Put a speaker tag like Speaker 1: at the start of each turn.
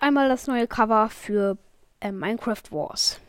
Speaker 1: einmal das neue Cover für äh, Minecraft Wars.